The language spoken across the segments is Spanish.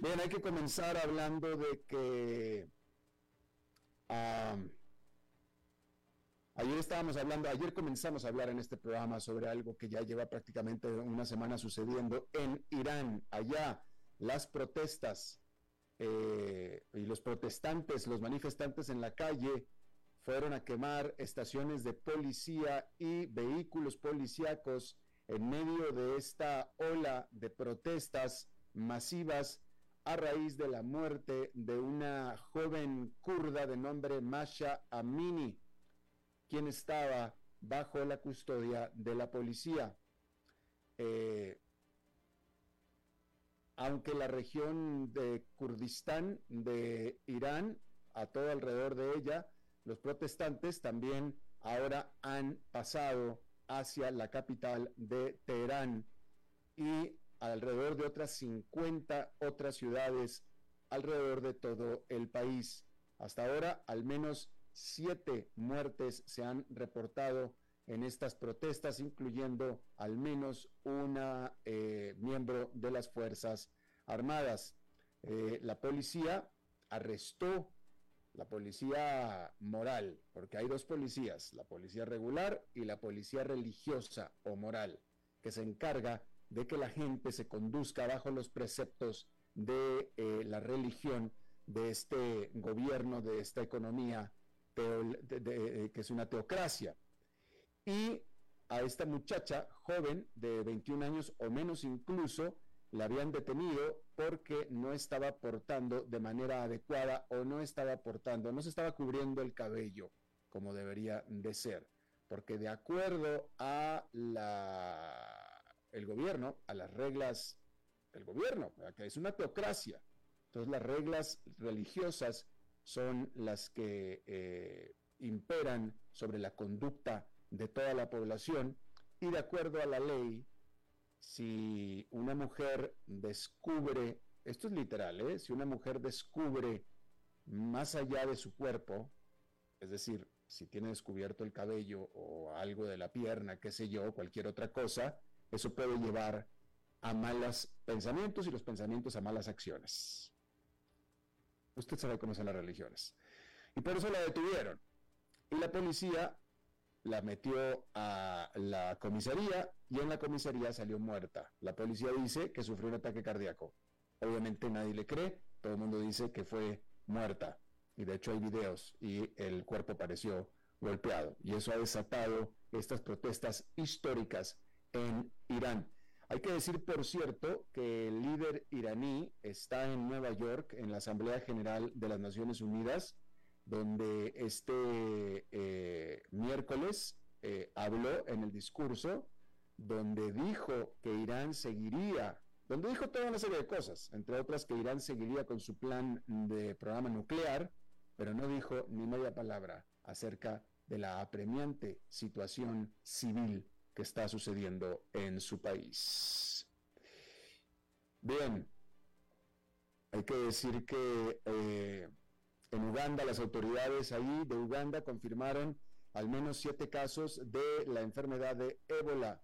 Bien, hay que comenzar hablando de que ayer estábamos hablando, ayer comenzamos a hablar en este programa sobre algo que ya lleva prácticamente una semana sucediendo en Irán. Allá las protestas eh, y los protestantes, los manifestantes en la calle fueron a quemar estaciones de policía y vehículos policíacos en medio de esta ola de protestas masivas a raíz de la muerte de una joven kurda de nombre Masha Amini, quien estaba bajo la custodia de la policía. Eh, aunque la región de Kurdistán de Irán, a todo alrededor de ella, los protestantes también ahora han pasado hacia la capital de Teherán y alrededor de otras 50 otras ciudades alrededor de todo el país. Hasta ahora, al menos siete muertes se han reportado en estas protestas, incluyendo al menos una eh, miembro de las Fuerzas Armadas. Eh, la policía arrestó la policía moral, porque hay dos policías, la policía regular y la policía religiosa o moral, que se encarga de que la gente se conduzca bajo los preceptos de eh, la religión, de este gobierno, de esta economía, eh, que es una teocracia. Y a esta muchacha joven de 21 años o menos incluso, la habían detenido porque no estaba portando de manera adecuada o no estaba portando, no se estaba cubriendo el cabello como debería de ser, porque de acuerdo a la el gobierno, a las reglas del gobierno, que es una teocracia. Entonces las reglas religiosas son las que eh, imperan sobre la conducta de toda la población y de acuerdo a la ley si una mujer descubre, esto es literal, ¿eh? si una mujer descubre más allá de su cuerpo, es decir, si tiene descubierto el cabello o algo de la pierna, qué sé yo, cualquier otra cosa, eso puede llevar a malos pensamientos y los pensamientos a malas acciones. Usted sabe cómo son las religiones. Y por eso la detuvieron. Y la policía la metió a la comisaría y en la comisaría salió muerta. La policía dice que sufrió un ataque cardíaco. Obviamente nadie le cree, todo el mundo dice que fue muerta. Y de hecho hay videos y el cuerpo pareció golpeado. Y eso ha desatado estas protestas históricas en Irán. Hay que decir, por cierto, que el líder iraní está en Nueva York, en la Asamblea General de las Naciones Unidas, donde este eh, miércoles eh, habló en el discurso donde dijo que Irán seguiría, donde dijo toda una serie de cosas, entre otras que Irán seguiría con su plan de programa nuclear, pero no dijo ni media palabra acerca de la apremiante situación civil que está sucediendo en su país. Bien, hay que decir que eh, en Uganda las autoridades ahí de Uganda confirmaron al menos siete casos de la enfermedad de ébola.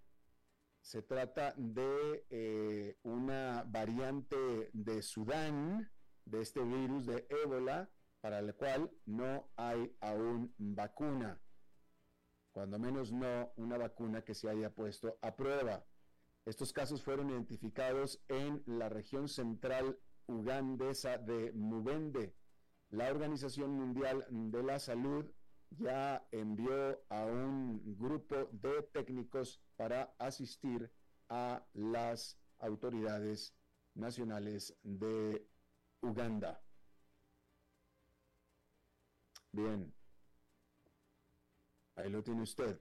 Se trata de eh, una variante de Sudán de este virus de ébola para el cual no hay aún vacuna, cuando menos no una vacuna que se haya puesto a prueba. Estos casos fueron identificados en la región central ugandesa de Mubende. La Organización Mundial de la Salud ya envió a un grupo de técnicos para asistir a las autoridades nacionales de Uganda. Bien, ahí lo tiene usted.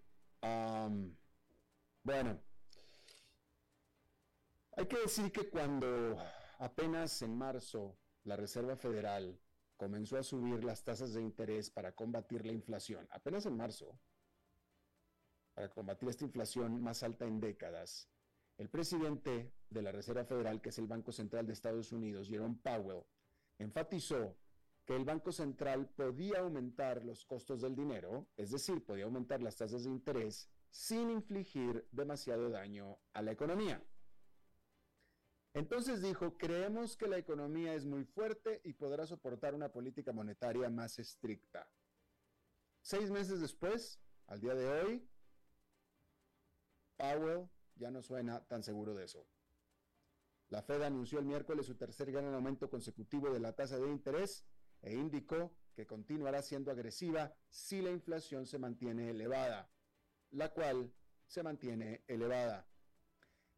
bueno, hay que decir que cuando apenas en marzo la Reserva Federal comenzó a subir las tasas de interés para combatir la inflación, apenas en marzo, para combatir esta inflación más alta en décadas, el presidente de la Reserva Federal, que es el Banco Central de Estados Unidos, Jerome Powell, enfatizó que el Banco Central podía aumentar los costos del dinero, es decir, podía aumentar las tasas de interés sin infligir demasiado daño a la economía. Entonces dijo, creemos que la economía es muy fuerte y podrá soportar una política monetaria más estricta. Seis meses después, al día de hoy, Powell ya no suena tan seguro de eso. La Fed anunció el miércoles su tercer gran aumento consecutivo de la tasa de interés e indicó que continuará siendo agresiva si la inflación se mantiene elevada, la cual se mantiene elevada.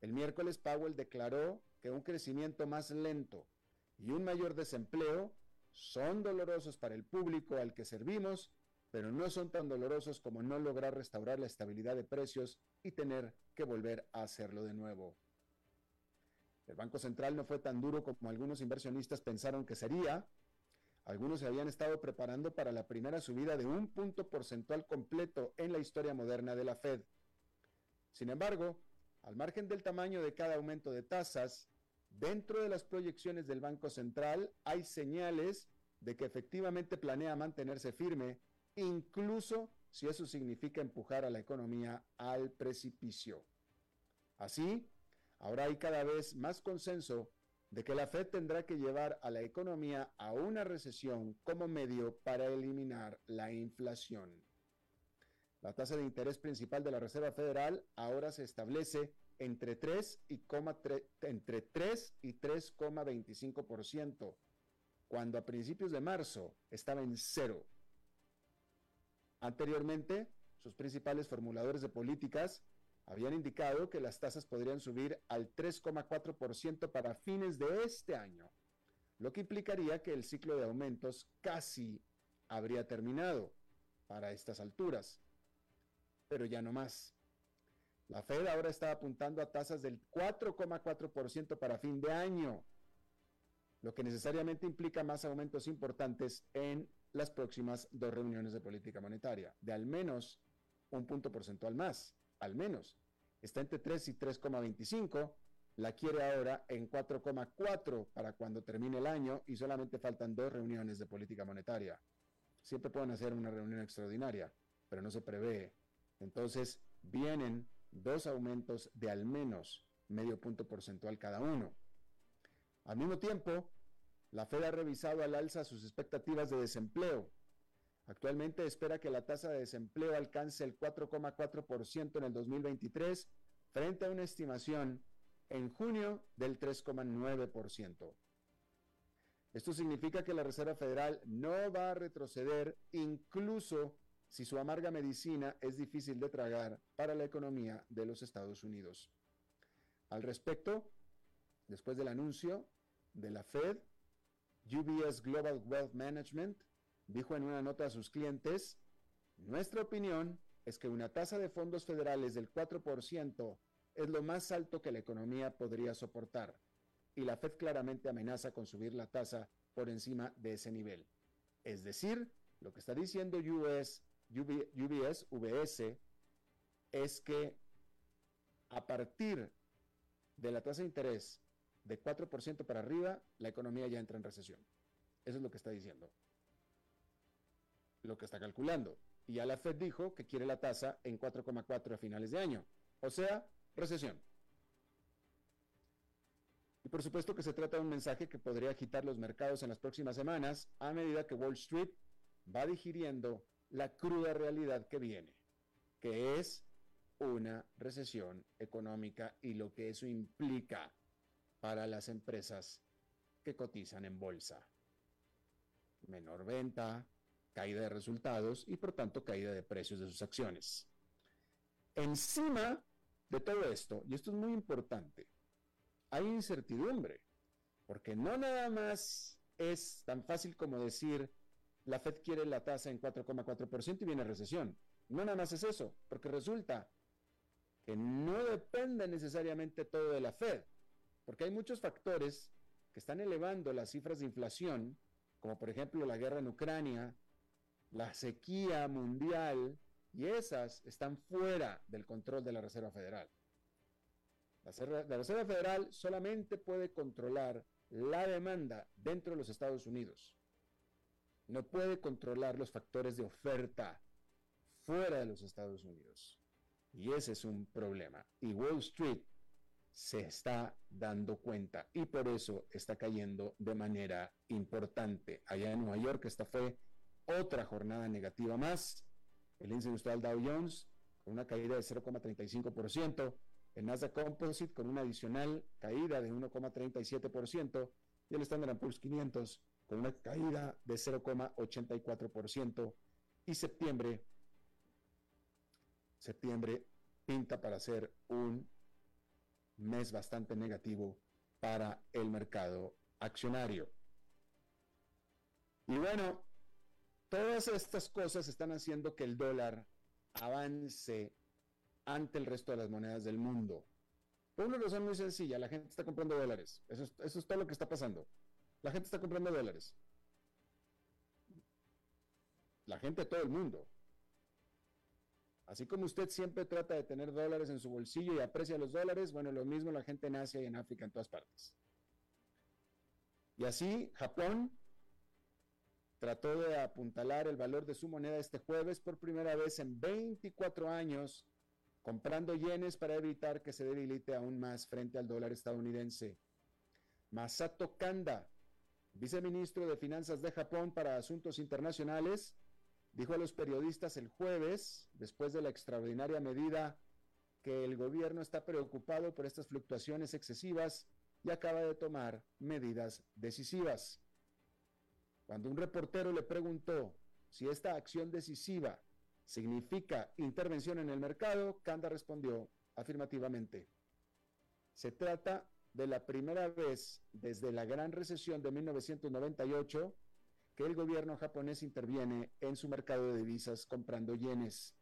El miércoles Powell declaró que un crecimiento más lento y un mayor desempleo son dolorosos para el público al que servimos, pero no son tan dolorosos como no lograr restaurar la estabilidad de precios y tener que volver a hacerlo de nuevo. El Banco Central no fue tan duro como algunos inversionistas pensaron que sería. Algunos se habían estado preparando para la primera subida de un punto porcentual completo en la historia moderna de la Fed. Sin embargo, al margen del tamaño de cada aumento de tasas, dentro de las proyecciones del Banco Central hay señales de que efectivamente planea mantenerse firme, incluso si eso significa empujar a la economía al precipicio. Así, ahora hay cada vez más consenso de que la Fed tendrá que llevar a la economía a una recesión como medio para eliminar la inflación. La tasa de interés principal de la Reserva Federal ahora se establece entre 3 y, entre 3 y 3,25%, cuando a principios de marzo estaba en cero. Anteriormente, sus principales formuladores de políticas habían indicado que las tasas podrían subir al 3,4% para fines de este año, lo que implicaría que el ciclo de aumentos casi habría terminado para estas alturas pero ya no más. La Fed ahora está apuntando a tasas del 4,4% para fin de año, lo que necesariamente implica más aumentos importantes en las próximas dos reuniones de política monetaria, de al menos un punto porcentual más, al menos. Está entre 3 y 3,25, la quiere ahora en 4,4 para cuando termine el año y solamente faltan dos reuniones de política monetaria. Siempre pueden hacer una reunión extraordinaria, pero no se prevé entonces, vienen dos aumentos de al menos medio punto porcentual cada uno. Al mismo tiempo, la Fed ha revisado al alza sus expectativas de desempleo. Actualmente espera que la tasa de desempleo alcance el 4,4% en el 2023 frente a una estimación en junio del 3,9%. Esto significa que la Reserva Federal no va a retroceder incluso si su amarga medicina es difícil de tragar para la economía de los Estados Unidos. Al respecto, después del anuncio de la Fed, UBS Global Wealth Management dijo en una nota a sus clientes, nuestra opinión es que una tasa de fondos federales del 4% es lo más alto que la economía podría soportar, y la Fed claramente amenaza con subir la tasa por encima de ese nivel. Es decir, lo que está diciendo US, UBS, VS, es que a partir de la tasa de interés de 4% para arriba, la economía ya entra en recesión. Eso es lo que está diciendo. Lo que está calculando. Y ya la Fed dijo que quiere la tasa en 4,4 a finales de año. O sea, recesión. Y por supuesto que se trata de un mensaje que podría agitar los mercados en las próximas semanas a medida que Wall Street va digiriendo la cruda realidad que viene, que es una recesión económica y lo que eso implica para las empresas que cotizan en bolsa. Menor venta, caída de resultados y por tanto caída de precios de sus acciones. Encima de todo esto, y esto es muy importante, hay incertidumbre, porque no nada más es tan fácil como decir la Fed quiere la tasa en 4,4% y viene recesión. No nada más es eso, porque resulta que no depende necesariamente todo de la Fed, porque hay muchos factores que están elevando las cifras de inflación, como por ejemplo la guerra en Ucrania, la sequía mundial, y esas están fuera del control de la Reserva Federal. La Reserva, Federal solamente puede controlar la demanda dentro de los Estados Unidos. No puede controlar los factores de oferta fuera de los Estados Unidos. Y ese es un problema. Y Wall Street se está dando cuenta y por eso está cayendo de manera importante. Allá en Nueva York esta fue otra jornada negativa más. El índice industrial Dow Jones con una caída de 0,35%, el Nasdaq Composite con una adicional caída de 1,37% y el Standard Poor's 500 con una caída de 0,84% y septiembre septiembre pinta para ser un mes bastante negativo para el mercado accionario. Y bueno, todas estas cosas están haciendo que el dólar avance ante el resto de las monedas del mundo. Por una razón muy sencilla, la gente está comprando dólares. Eso es, eso es todo lo que está pasando. La gente está comprando dólares. La gente de todo el mundo. Así como usted siempre trata de tener dólares en su bolsillo y aprecia los dólares, bueno, lo mismo la gente en Asia y en África, en todas partes. Y así, Japón trató de apuntalar el valor de su moneda este jueves por primera vez en 24 años, comprando yenes para evitar que se debilite aún más frente al dólar estadounidense. Masato Kanda, viceministro de Finanzas de Japón para Asuntos Internacionales, dijo a los periodistas el jueves, después de la extraordinaria medida, que el gobierno está preocupado por estas fluctuaciones excesivas y acaba de tomar medidas decisivas. Cuando un reportero le preguntó si esta acción decisiva significa intervención en el mercado, Kanda respondió afirmativamente. Se trata de la primera vez desde la gran recesión de 1998 que el gobierno japonés interviene en su mercado de divisas comprando yenes.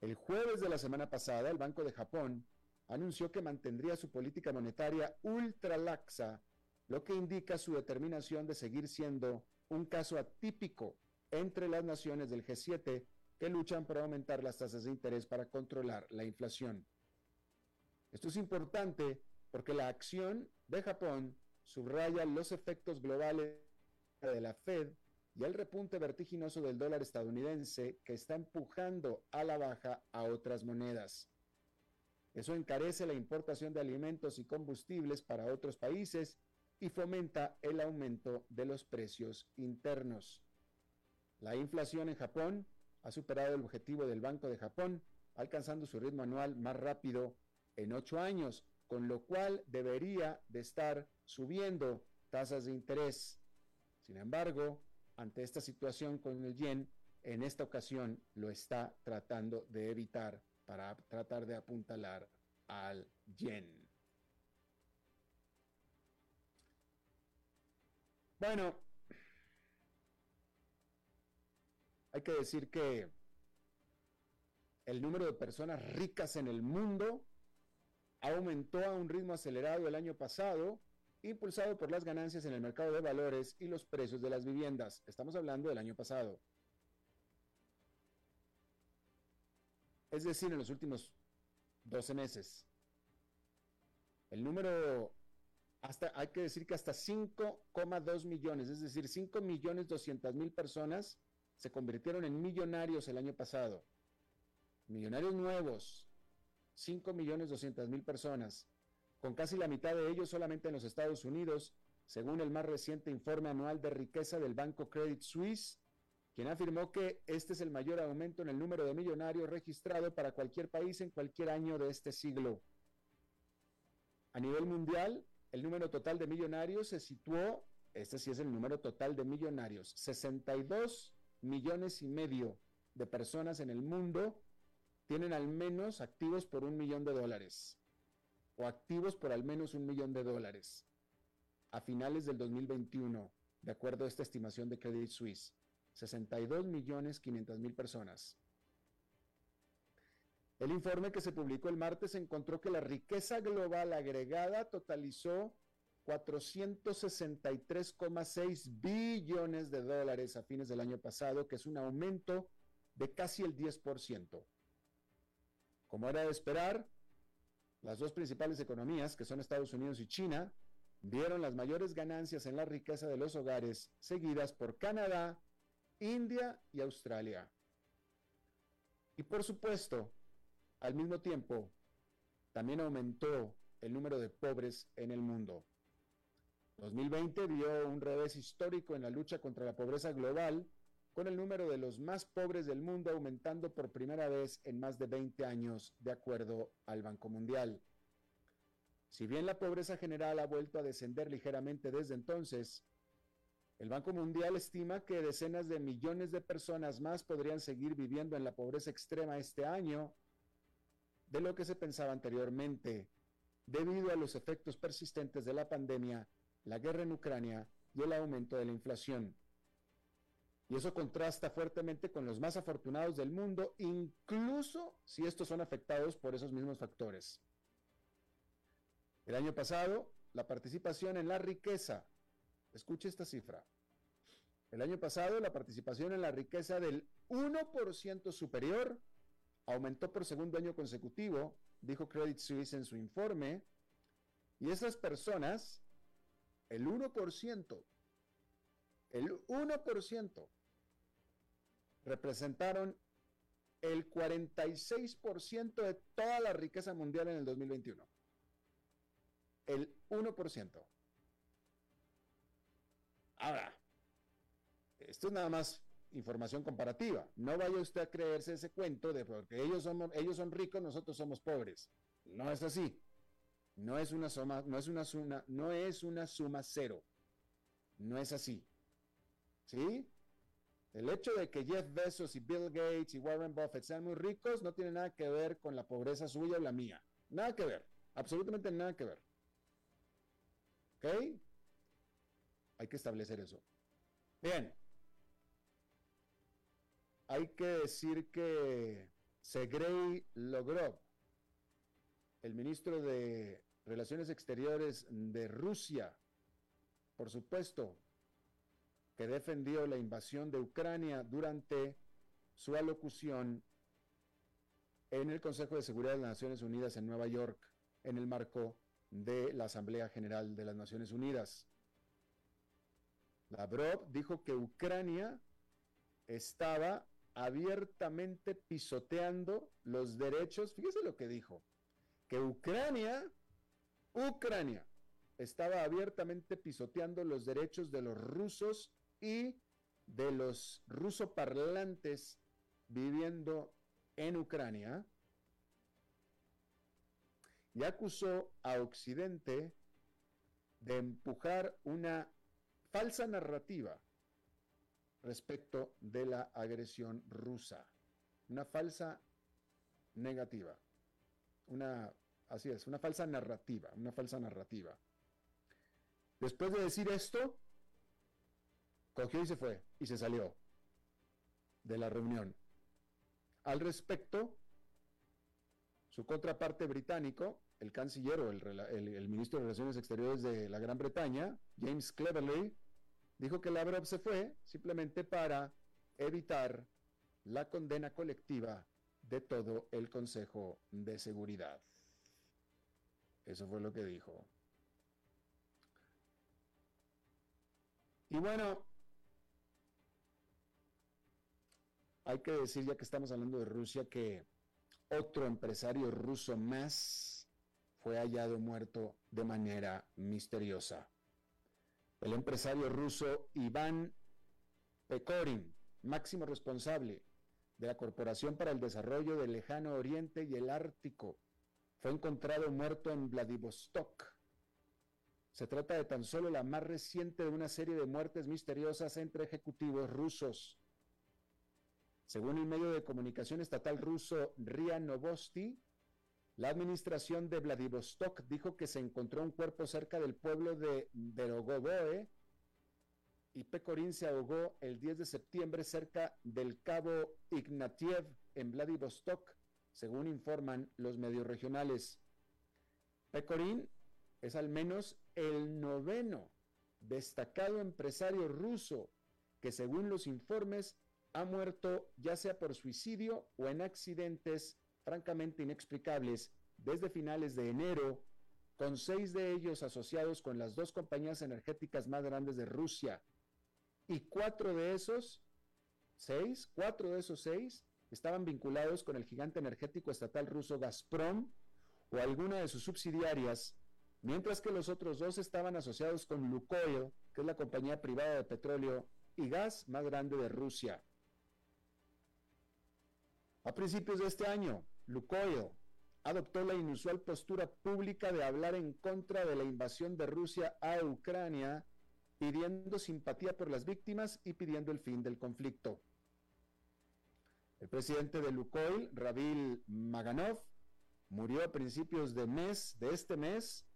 El jueves de la semana pasada, el Banco de Japón anunció que mantendría su política monetaria ultra laxa, lo que indica su determinación de seguir siendo un caso atípico entre las naciones del G7 que luchan por aumentar las tasas de interés para controlar la inflación. Esto es importante porque la acción de Japón subraya los efectos globales de la Fed y el repunte vertiginoso del dólar estadounidense que está empujando a la baja a otras monedas. Eso encarece la importación de alimentos y combustibles para otros países y fomenta el aumento de los precios internos. La inflación en Japón ha superado el objetivo del Banco de Japón, alcanzando su ritmo anual más rápido en ocho años, con lo cual debería de estar subiendo tasas de interés. Sin embargo, ante esta situación con el yen, en esta ocasión lo está tratando de evitar para tratar de apuntalar al yen. Bueno, Hay que decir que el número de personas ricas en el mundo aumentó a un ritmo acelerado el año pasado, impulsado por las ganancias en el mercado de valores y los precios de las viviendas. Estamos hablando del año pasado. Es decir, en los últimos 12 meses. El número, hasta, hay que decir que hasta 5,2 millones, es decir, 5 millones 200 mil personas se convirtieron en millonarios el año pasado. Millonarios nuevos, 5 millones 200 mil personas, con casi la mitad de ellos solamente en los Estados Unidos, según el más reciente informe anual de riqueza del banco Credit Suisse, quien afirmó que este es el mayor aumento en el número de millonarios registrado para cualquier país en cualquier año de este siglo. A nivel mundial, el número total de millonarios se situó, este sí es el número total de millonarios, 62 millones y medio de personas en el mundo tienen al menos activos por un millón de dólares o activos por al menos un millón de dólares a finales del 2021, de acuerdo a esta estimación de Credit Suisse. 62 millones 500 mil personas. El informe que se publicó el martes encontró que la riqueza global agregada totalizó 463,6 billones de dólares a fines del año pasado, que es un aumento de casi el 10%. Como era de esperar, las dos principales economías, que son Estados Unidos y China, vieron las mayores ganancias en la riqueza de los hogares, seguidas por Canadá, India y Australia. Y por supuesto, al mismo tiempo, también aumentó el número de pobres en el mundo. 2020 vio un revés histórico en la lucha contra la pobreza global, con el número de los más pobres del mundo aumentando por primera vez en más de 20 años, de acuerdo al Banco Mundial. Si bien la pobreza general ha vuelto a descender ligeramente desde entonces, el Banco Mundial estima que decenas de millones de personas más podrían seguir viviendo en la pobreza extrema este año de lo que se pensaba anteriormente, debido a los efectos persistentes de la pandemia, la guerra en Ucrania y el aumento de la inflación. Y eso contrasta fuertemente con los más afortunados del mundo, incluso si estos son afectados por esos mismos factores. El año pasado, la participación en la riqueza, escuche esta cifra, el año pasado la participación en la riqueza del 1% superior aumentó por segundo año consecutivo, dijo Credit Suisse en su informe, y esas personas, el 1%, el 1% representaron el 46% de toda la riqueza mundial en el 2021. El 1%. Ahora, esto es nada más información comparativa. No vaya usted a creerse ese cuento de porque ellos son, ellos son ricos, nosotros somos pobres. No es así. No es una suma, no es una suma, no es una suma cero. No es así. ¿Sí? El hecho de que Jeff Bezos y Bill Gates y Warren Buffett sean muy ricos no tiene nada que ver con la pobreza suya o la mía. Nada que ver. Absolutamente nada que ver. ¿Ok? Hay que establecer eso. Bien. Hay que decir que Sergei logró, el ministro de Relaciones Exteriores de Rusia, por supuesto, que defendió la invasión de Ucrania durante su alocución en el Consejo de Seguridad de las Naciones Unidas en Nueva York, en el marco de la Asamblea General de las Naciones Unidas. Lavrov dijo que Ucrania estaba abiertamente pisoteando los derechos, fíjese lo que dijo, que Ucrania, Ucrania, estaba abiertamente pisoteando los derechos de los rusos y de los rusoparlantes viviendo en Ucrania y acusó a Occidente de empujar una falsa narrativa respecto de la agresión rusa. Una falsa negativa. Una, así es, una falsa narrativa, una falsa narrativa. Después de decir esto, cogió y se fue y se salió. de la reunión. Al respecto, su contraparte británico, el canciller o el, ministro de Relaciones Exteriores de la Gran Bretaña, James Cleverly, dijo que Lavrov se fue simplemente para evitar la condena colectiva de todo el Consejo de Seguridad. Eso fue lo que dijo. Y bueno, hay que decir, ya que estamos hablando de Rusia, que otro empresario ruso más fue hallado muerto de manera misteriosa. El empresario ruso Iván Pekorin, máximo responsable de la Corporación para el Desarrollo del Lejano Oriente y el Ártico, fue encontrado muerto en Vladivostok. Se trata de tan solo la más reciente de una serie de muertes misteriosas entre ejecutivos rusos. Según el medio de comunicación estatal ruso RIA Novosti, la administración de Vladivostok dijo que se encontró un cuerpo cerca del pueblo de Berogovoe y Pecorín se ahogó el 10 de septiembre cerca del cabo Ignatiev en Vladivostok, según informan los medios regionales. Pecorín es al menos el noveno destacado empresario ruso que según los informes ha muerto ya sea por suicidio o en accidentes francamente inexplicables desde finales de enero, con seis de ellos asociados con las dos compañías energéticas más grandes de Rusia. Y cuatro de esos, seis, cuatro de esos seis, estaban vinculados con el gigante energético estatal ruso Gazprom o alguna de sus subsidiarias, mientras que los otros dos estaban asociados con Lukoil, que es la compañía privada de petróleo y gas más grande de Rusia. A principios de este año, Lukoil adoptó la inusual postura pública de hablar en contra de la invasión de Rusia a Ucrania, pidiendo simpatía por las víctimas y pidiendo el fin del conflicto. El presidente de Lukoil, Ravil Maganov, murió a principios de mes de este mes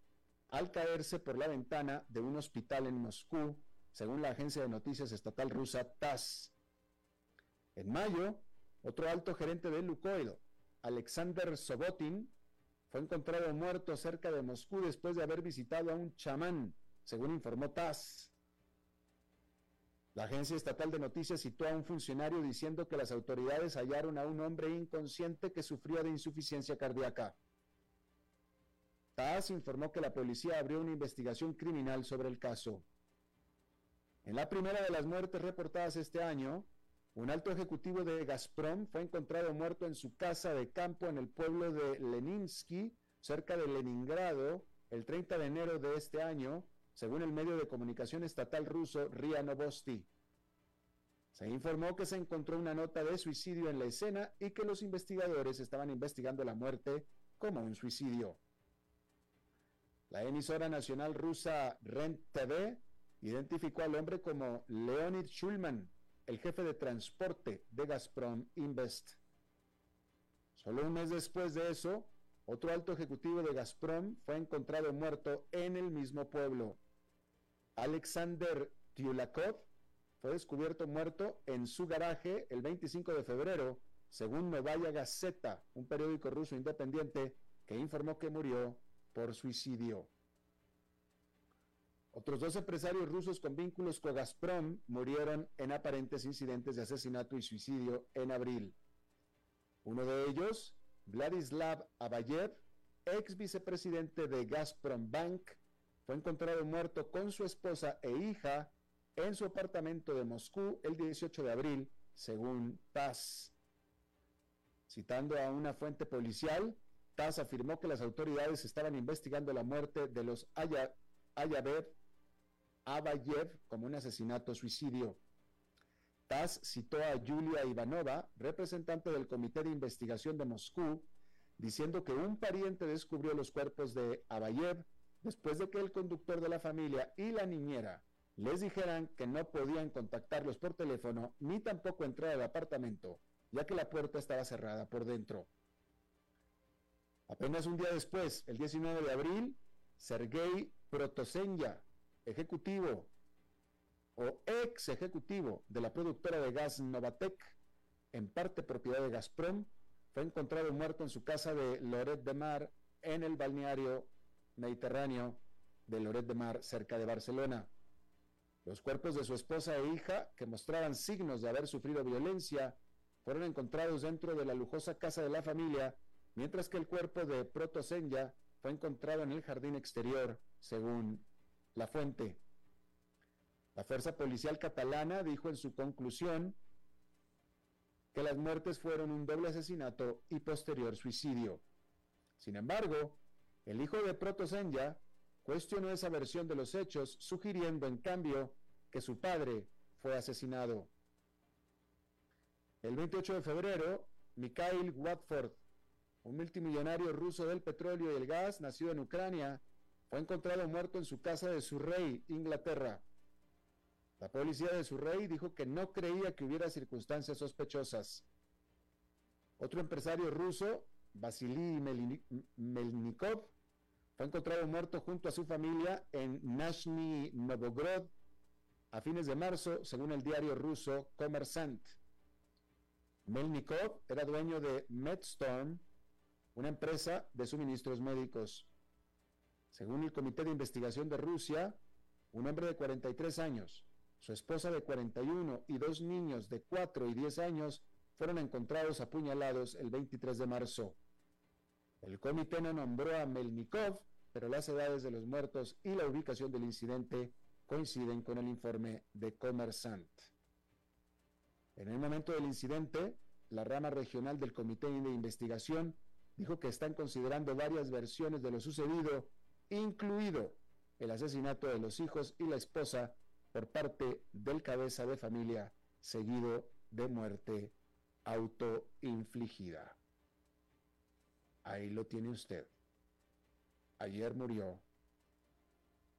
al caerse por la ventana de un hospital en Moscú, según la agencia de noticias estatal rusa TASS. En mayo, otro alto gerente de Lukoil, Alexander Sobotin, fue encontrado muerto cerca de Moscú después de haber visitado a un chamán, según informó TASS. La agencia estatal de noticias citó a un funcionario diciendo que las autoridades hallaron a un hombre inconsciente que sufría de insuficiencia cardíaca. TASS informó que la policía abrió una investigación criminal sobre el caso. En la primera de las muertes reportadas este año, un alto ejecutivo de Gazprom fue encontrado muerto en su casa de campo en el pueblo de Leninsky, cerca de Leningrado, el 30 de enero de este año, según el medio de comunicación estatal ruso RIA Novosti. Se informó que se encontró una nota de suicidio en la escena y que los investigadores estaban investigando la muerte como un suicidio. La emisora nacional rusa Rent TV identificó al hombre como Leonid Schulman, el jefe de transporte de Gazprom Invest. Solo un mes después de eso, otro alto ejecutivo de Gazprom fue encontrado muerto en el mismo pueblo. Alexander Tyulakov fue descubierto muerto en su garaje el 25 de febrero, según Novaya Gazeta, un periódico ruso independiente que informó que murió por suicidio. Otros dos empresarios rusos con vínculos con Gazprom murieron en aparentes incidentes de asesinato y suicidio en abril. Uno de ellos, Vladislav Abayev, ex vicepresidente de Gazprom Bank, fue encontrado muerto con su esposa e hija en su apartamento de Moscú el 18 de abril, según TASS. Citando a una fuente policial, TASS afirmó que las autoridades estaban investigando la muerte de los Ayabev Abayev como un asesinato-suicidio. TASS citó a Yulia Ivanova, representante del Comité de Investigación de Moscú, diciendo que un pariente descubrió los cuerpos de Abayev después de que el conductor de la familia y la niñera les dijeran que no podían contactarlos por teléfono ni tampoco entrar al apartamento, ya que la puerta estaba cerrada por dentro. Apenas un día después, el 19 de abril, Sergei Protosenya, ejecutivo o ex ejecutivo de la productora de gas Novatec, en parte propiedad de Gazprom, fue encontrado muerto en su casa de Loret de Mar, en el balneario mediterráneo de Loret de Mar, cerca de Barcelona. Los cuerpos de su esposa e hija, que mostraban signos de haber sufrido violencia, fueron encontrados dentro de la lujosa casa de la familia, mientras que el cuerpo de Protosenya fue encontrado en el jardín exterior, según la fuente. La fuerza policial catalana dijo en su conclusión que las muertes fueron un doble asesinato y posterior suicidio. Sin embargo, el hijo de Protosenya cuestionó esa versión de los hechos, sugiriendo en cambio que su padre fue asesinado. El 28 de febrero, Mikhail Watford, un multimillonario ruso del petróleo y el gas, nacido en Ucrania, fue encontrado muerto en su casa de Surrey, Inglaterra. La policía de Surrey dijo que no creía que hubiera circunstancias sospechosas. Otro empresario ruso, Vasily Melnikov, fue encontrado muerto junto a su familia en Nashny Novgorod a fines de marzo, según el diario ruso Kommersant. Melnikov era dueño de MedStorm, una empresa de suministros médicos. Según el Comité de Investigación de Rusia, un hombre de 43 años, su esposa de 41 y dos niños de 4 y 10 años fueron encontrados apuñalados el 23 de marzo. El comité no nombró a Melnikov, pero las edades de los muertos y la ubicación del incidente coinciden con el informe de Commersant. En el momento del incidente, la rama regional del Comité de Investigación dijo que están considerando varias versiones de lo sucedido, incluido el asesinato de los hijos y la esposa por parte del cabeza de familia, seguido de muerte autoinfligida. Ahí lo tiene usted. Ayer murió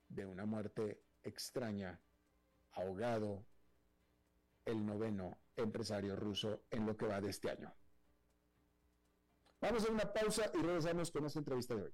de una muerte extraña, ahogado, el noveno empresario ruso en lo que va de este año. Vamos a una pausa y regresamos con esta entrevista de hoy.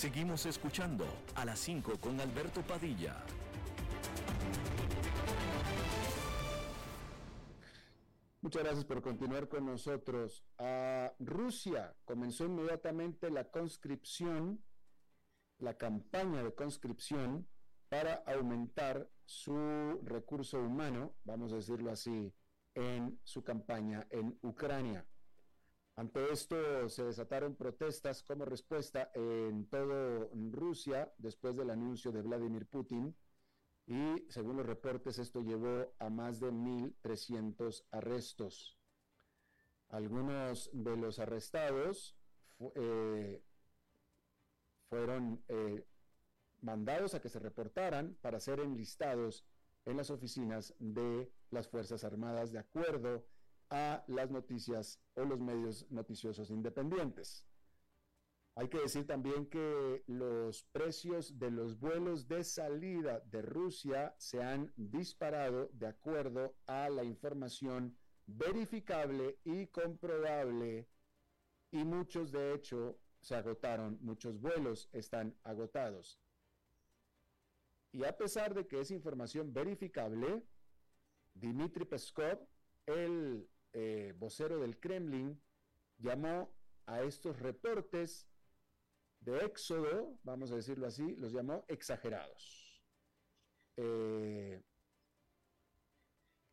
Seguimos escuchando a las 5 con Alberto Padilla. Muchas gracias por continuar con nosotros. A Rusia comenzó inmediatamente la conscripción, la campaña de conscripción para aumentar su recurso humano, vamos a decirlo así, en su campaña en Ucrania. Ante esto se desataron protestas como respuesta en todo Rusia después del anuncio de Vladimir Putin y según los reportes esto llevó a más de 1.300 arrestos. Algunos de los arrestados eh, fueron eh, mandados a que se reportaran para ser enlistados en las oficinas de las Fuerzas Armadas de acuerdo a las noticias o los medios noticiosos independientes. Hay que decir también que los precios de los vuelos de salida de Rusia se han disparado de acuerdo a la información verificable y comprobable y muchos de hecho se agotaron, muchos vuelos están agotados. Y a pesar de que es información verificable, Dmitry Peskov, el eh, vocero del Kremlin, llamó a estos reportes de éxodo, vamos a decirlo así, los llamó exagerados. Eh,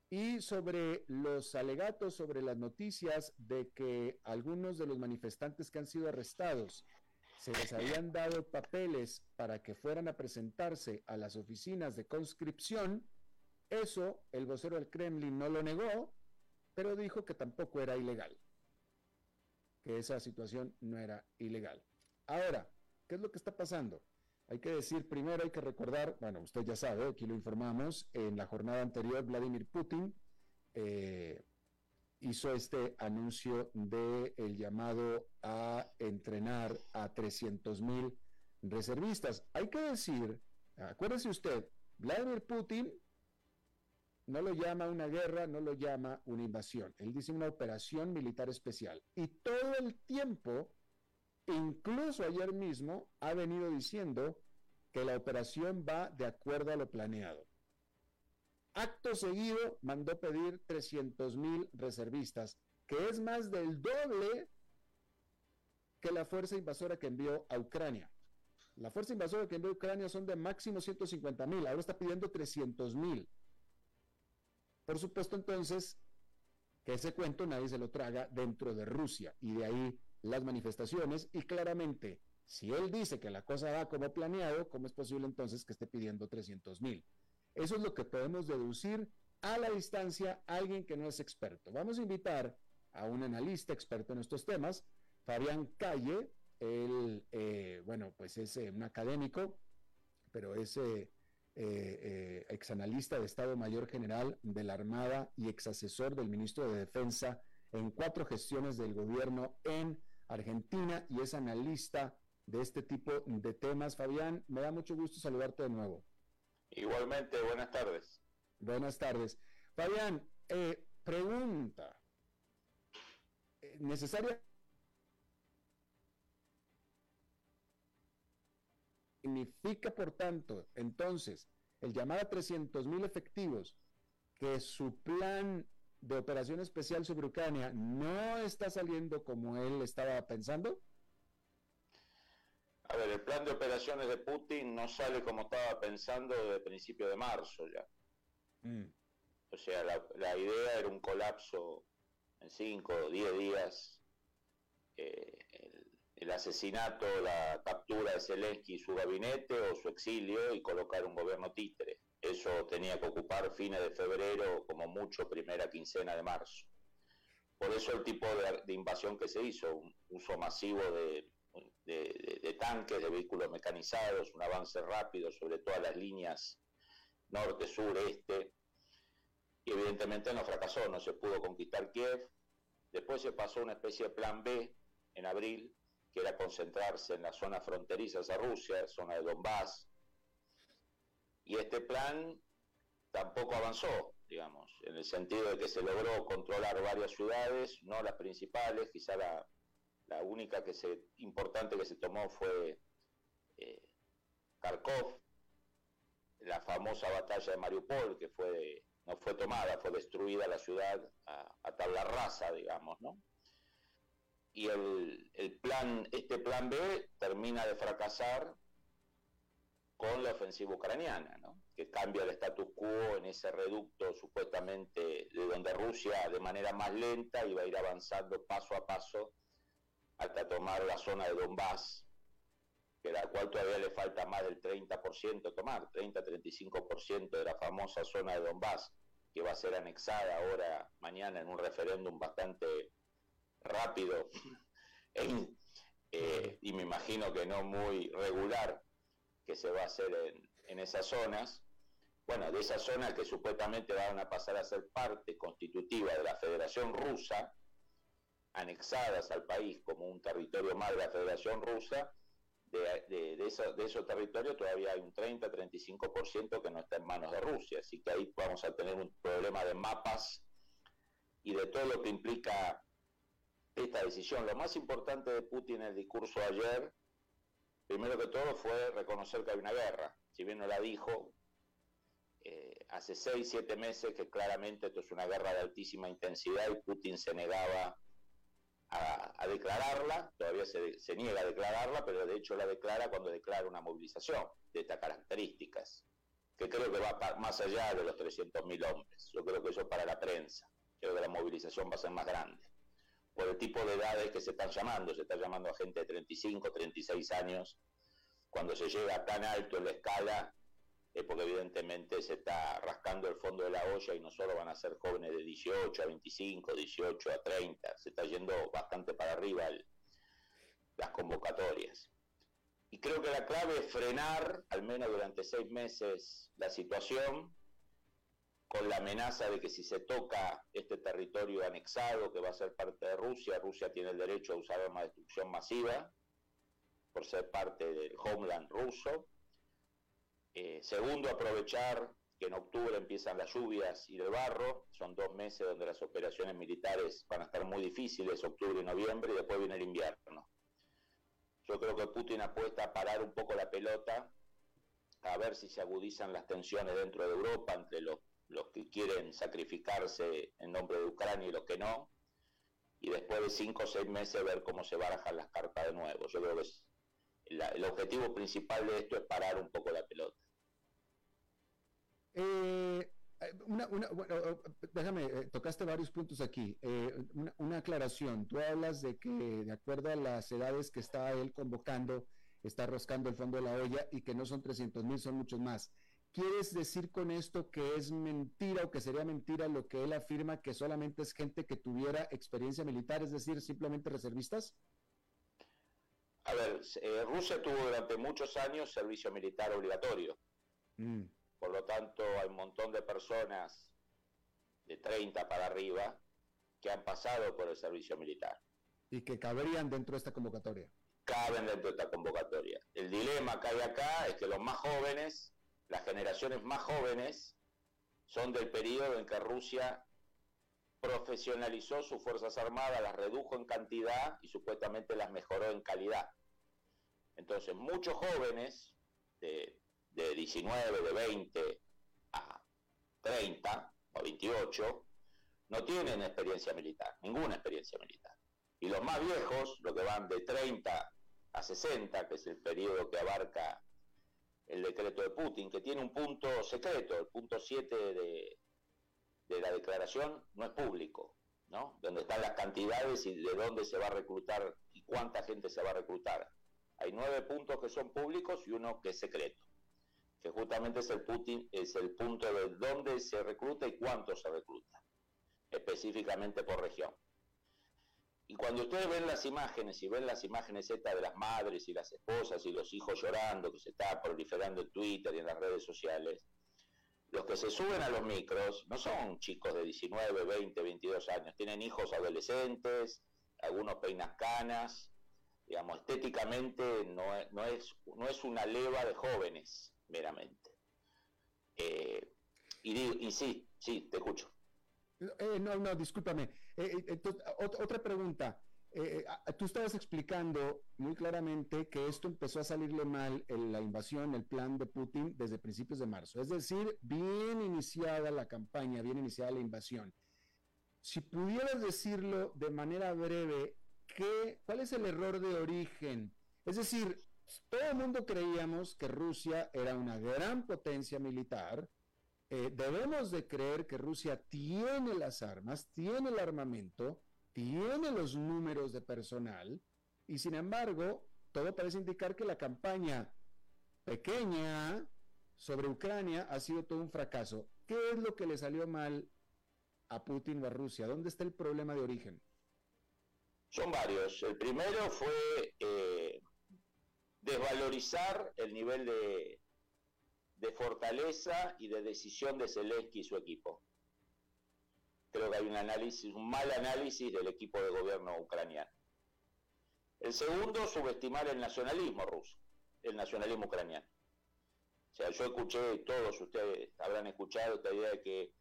y sobre los alegatos, sobre las noticias de que algunos de los manifestantes que han sido arrestados se les habían dado papeles para que fueran a presentarse a las oficinas de conscripción, eso el vocero del Kremlin no lo negó, pero dijo que tampoco era ilegal, que esa situación no era ilegal. Ahora, ¿qué es lo que está pasando? Hay que decir, primero hay que recordar, bueno, usted ya sabe, aquí lo informamos, en la jornada anterior Vladimir Putin eh, hizo este anuncio de el llamado a entrenar a 300 mil reservistas. Hay que decir, acuérdese usted, Vladimir Putin no lo llama una guerra, no lo llama una invasión, él dice una operación militar especial. Y todo el tiempo Incluso ayer mismo ha venido diciendo que la operación va de acuerdo a lo planeado. Acto seguido mandó pedir 300 mil reservistas, que es más del doble que la fuerza invasora que envió a Ucrania. La fuerza invasora que envió a Ucrania son de máximo 150 mil, ahora está pidiendo 300 mil. Por supuesto entonces que ese cuento nadie se lo traga dentro de Rusia y de ahí las manifestaciones y claramente, si él dice que la cosa va como planeado, ¿cómo es posible entonces que esté pidiendo 300 mil? Eso es lo que podemos deducir a la distancia a alguien que no es experto. Vamos a invitar a un analista experto en estos temas, Fabián Calle, él, eh, bueno, pues es eh, un académico, pero es eh, eh, exanalista de Estado Mayor General de la Armada y exasesor del ministro de Defensa en cuatro gestiones del gobierno en Argentina y es analista de este tipo de temas. Fabián, me da mucho gusto saludarte de nuevo. Igualmente, buenas tardes. Buenas tardes. Fabián, eh, pregunta. Eh, ¿Necesaria significa, por tanto, entonces, el llamado a 300 mil efectivos, que su plan de operación especial sobre Ucrania no está saliendo como él estaba pensando? A ver, el plan de operaciones de Putin no sale como estaba pensando desde principio de marzo ya. Mm. O sea, la, idea era un colapso en cinco o diez días. Eh, el, asesinato, la captura de Zelensky y su gabinete o su exilio y colocar un gobierno títere. Eso tenía que ocupar fines de febrero, como mucho primera quincena de marzo. Por eso el tipo de, invasión que se hizo, un uso masivo de, tanques, de vehículos mecanizados, un avance rápido sobre todas las líneas norte, sur, este, y evidentemente no fracasó, no se pudo conquistar Kiev. Después se pasó una especie de plan B en abril, que era concentrarse en las zonas fronterizas a Rusia, zona de Donbass, y este plan tampoco avanzó, digamos, en el sentido de que se logró controlar varias ciudades, no las principales, quizá la, única que se, importante que se tomó fue eh, Kharkov, la famosa batalla de Mariupol, que fue no fue tomada, fue destruida la ciudad a, tabla rasa, digamos, ¿no? Y el, el plan, este plan B termina de fracasar con la ofensiva ucraniana, que cambia el status quo en ese reducto supuestamente de donde Rusia de manera más lenta iba a ir avanzando paso a paso hasta tomar la zona de Donbass, que la cual todavía le falta más del 30% tomar, 30-35% de la famosa zona de Donbass, que va a ser anexada ahora, mañana, en un referéndum bastante rápido. Eh, y me imagino que no muy regular que se va a hacer en, esas zonas, bueno, de esas zonas que supuestamente van a pasar a ser parte constitutiva de la Federación Rusa, anexadas al país como un territorio más de la Federación Rusa, de, de, de, eso, de esos territorios todavía hay un 30-35% que no está en manos de Rusia, así que ahí vamos a tener un problema de mapas y de todo lo que implica esta decisión. Lo más importante de Putin en el discurso de ayer, primero que todo, fue reconocer que hay una guerra. Si bien no la dijo, eh, hace seis, siete meses que claramente esto es una guerra de altísima intensidad y Putin se negaba a, declararla, todavía se, se, niega a declararla, pero de hecho la declara cuando declara una movilización de estas características, que creo que va más allá de los 300.000 hombres. Yo creo que eso para la prensa, creo que la movilización va a ser más grande por el tipo de edades que se están llamando. Se está llamando a gente de 35, 36 años. Cuando se llega tan alto en la escala, es porque evidentemente se está rascando el fondo de la olla y no solo van a ser jóvenes de 18 a 25, 18 a 30, se está yendo bastante para arriba las convocatorias. Y creo que la clave es frenar, al menos durante seis meses, la situación, con la amenaza de que si se toca este territorio anexado que va a ser parte de Rusia, Rusia tiene el derecho a usar armas de destrucción masiva por ser parte del homeland ruso. Eh, segundo, aprovechar que en octubre empiezan las lluvias y el barro, son dos meses donde las operaciones militares van a estar muy difíciles, octubre y noviembre, y después viene el invierno. Yo creo que Putin apuesta a parar un poco la pelota, a ver si se agudizan las tensiones dentro de Europa entre los los que quieren sacrificarse en nombre de Ucrania y los que no, y después de cinco o seis meses ver cómo se barajan las cartas de nuevo. Yo creo que el objetivo principal de esto es parar un poco la pelota. Eh, una, bueno, déjame, eh, tocaste varios puntos aquí. Eh, una, una, aclaración. Tú hablas de que, de acuerdo a las edades que está él convocando, está roscando el fondo de la olla y que no son 300 mil, son muchos más. ¿Quieres decir con esto que es mentira o que sería mentira lo que él afirma que solamente es gente que tuviera experiencia militar, es decir, simplemente reservistas? A ver, eh, Rusia tuvo durante muchos años servicio militar obligatorio. Mm. Por lo tanto, hay un montón de personas de 30 para arriba que han pasado por el servicio militar. Y que caberían dentro de esta convocatoria. Caben dentro de esta convocatoria. El dilema que hay acá es que los más jóvenes las generaciones más jóvenes son del periodo en que Rusia profesionalizó sus Fuerzas Armadas, las redujo en cantidad y supuestamente las mejoró en calidad. Entonces, muchos jóvenes de, de 19, de 20 a 30 o 28 no tienen experiencia militar, ninguna experiencia militar. Y los más viejos, los que van de 30 a 60, que es el periodo que abarca el decreto de Putin, que tiene un punto secreto, el punto 7 de, de la declaración no es público, ¿no? Donde están las cantidades y de dónde se va a reclutar y cuánta gente se va a reclutar. Hay nueve puntos que son públicos y uno que es secreto, que justamente es el, Putin, es el punto de dónde se recluta y cuánto se recluta, específicamente por región. Y cuando ustedes ven las imágenes y ven las imágenes estas de las madres y las esposas y los hijos llorando que se está proliferando en Twitter y en las redes sociales, los que se suben a los micros no son chicos de 19, 20, 22 años, tienen hijos adolescentes, algunos peinas canas, digamos, estéticamente no es, no es, no es una leva de jóvenes meramente. Eh, y, y sí, sí, te escucho. Eh, no, no, discúlpame. Eh, eh, otra pregunta. tú estabas explicando muy claramente que esto empezó a salirle mal en la invasión, el plan de Putin desde principios de marzo. Es decir, bien iniciada la campaña, bien iniciada la invasión. Si pudieras decirlo de manera breve, ¿qué, ¿cuál es el error de origen? Es decir, todo el mundo creíamos que Rusia era una gran potencia militar, eh, debemos de creer que Rusia tiene las armas, tiene el armamento, tiene los números de personal y sin embargo todo parece indicar que la campaña pequeña sobre Ucrania ha sido todo un fracaso. ¿Qué es lo que le salió mal a Putin o a Rusia? ¿Dónde está el problema de origen? Son varios. El primero fue eh, desvalorizar el nivel de, de fortaleza y de decisión de Zelensky y su equipo. creo que hay un análisis, un mal análisis del equipo de gobierno ucraniano. El segundo, subestimar el nacionalismo ruso, el nacionalismo ucraniano. O sea, yo escuché, todos ustedes habrán escuchado esta idea de que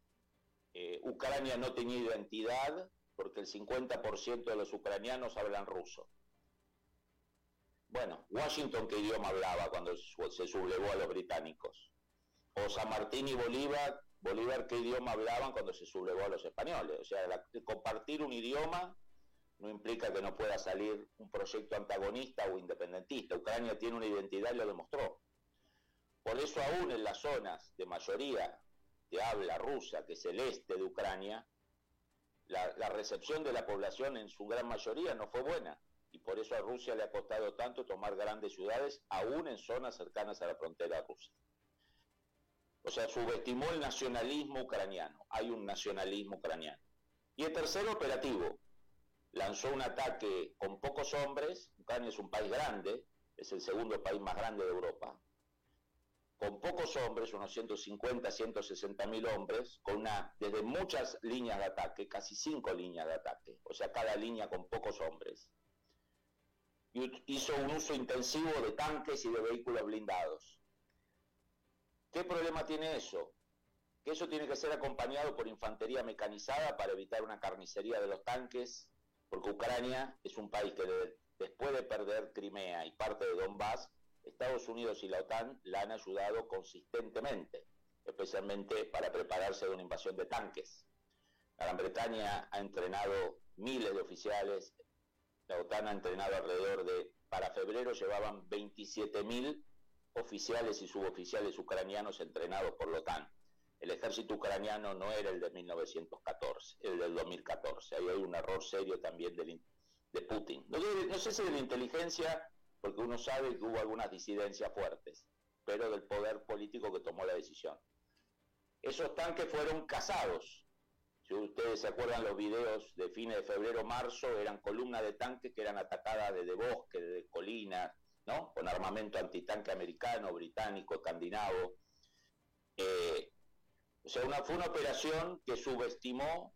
eh, Ucrania no tenía identidad porque el 50% de los ucranianos hablan ruso. Bueno, Washington, ¿qué idioma hablaba cuando se sublevó a los británicos? O San Martín y Bolívar, Bolívar, ¿qué idioma hablaban cuando se sublevó a los españoles? O sea, compartir un idioma no implica que no pueda salir un proyecto antagonista o independentista. Ucrania tiene una identidad y lo demostró. Por eso aún en las zonas de mayoría de habla rusa, que es el este de Ucrania, la, la recepción de la población en su gran mayoría no fue buena. Y por eso a Rusia le ha costado tanto tomar grandes ciudades, aún en zonas cercanas a la frontera rusa. O sea, subestimó el nacionalismo ucraniano. Hay un nacionalismo ucraniano. Y el tercero, operativo lanzó un ataque con pocos hombres, Ucrania es un país grande, es el segundo país más grande de Europa, con pocos hombres, unos 150, 160 mil hombres, con una, desde muchas líneas de ataque, casi cinco líneas de ataque, o sea, cada línea con pocos hombres. Hizo un uso intensivo de tanques y de vehículos blindados. ¿Qué problema tiene eso? Que eso tiene que ser acompañado por infantería mecanizada para evitar una carnicería de los tanques porque Ucrania es un país que después de perder Crimea y parte de Donbass, Estados Unidos y la OTAN la han ayudado consistentemente, especialmente para prepararse de una invasión de tanques. La Gran Bretaña ha entrenado miles de oficiales, la OTAN ha entrenado alrededor de, para febrero llevaban 27.000 oficiales y suboficiales ucranianos entrenados por la OTAN el ejército ucraniano no era el de 1914, el del 2014. Ahí hay un error serio también de, Putin. No, sé si de la inteligencia, porque uno sabe que hubo algunas disidencias fuertes, pero del poder político que tomó la decisión. Esos tanques fueron cazados. Si ustedes se acuerdan los videos de fines de febrero, marzo, eran columnas de tanques que eran atacadas desde bosques, desde colinas, ¿no? Con armamento antitanque americano, británico, escandinavo. Eh, o sea, una, fue una operación que subestimó